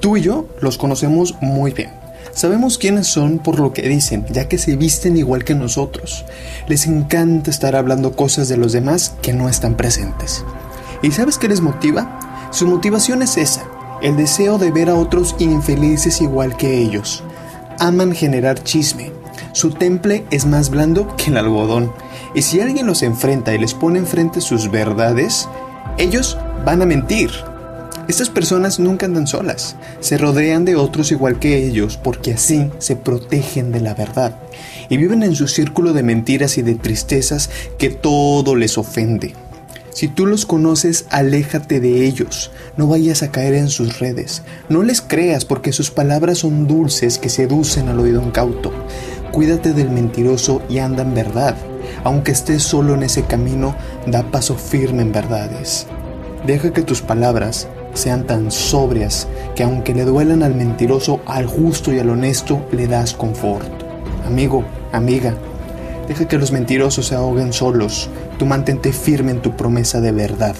Tú y yo los conocemos muy bien. Sabemos quiénes son por lo que dicen, ya que se visten igual que nosotros. Les encanta estar hablando cosas de los demás que no están presentes. ¿Y sabes qué les motiva? Su motivación es esa, el deseo de ver a otros infelices igual que ellos. Aman generar chisme. Su temple es más blando que el algodón. Y si alguien los enfrenta y les pone enfrente sus verdades, ellos van a mentir. Estas personas nunca andan solas, se rodean de otros igual que ellos porque así se protegen de la verdad y viven en su círculo de mentiras y de tristezas que todo les ofende. Si tú los conoces, aléjate de ellos, no vayas a caer en sus redes, no les creas porque sus palabras son dulces que seducen al oído incauto. Cuídate del mentiroso y anda en verdad, aunque estés solo en ese camino, da paso firme en verdades. Deja que tus palabras sean tan sobrias que aunque le duelan al mentiroso, al justo y al honesto le das confort. Amigo, amiga, deja que los mentirosos se ahoguen solos, tú mantente firme en tu promesa de verdad.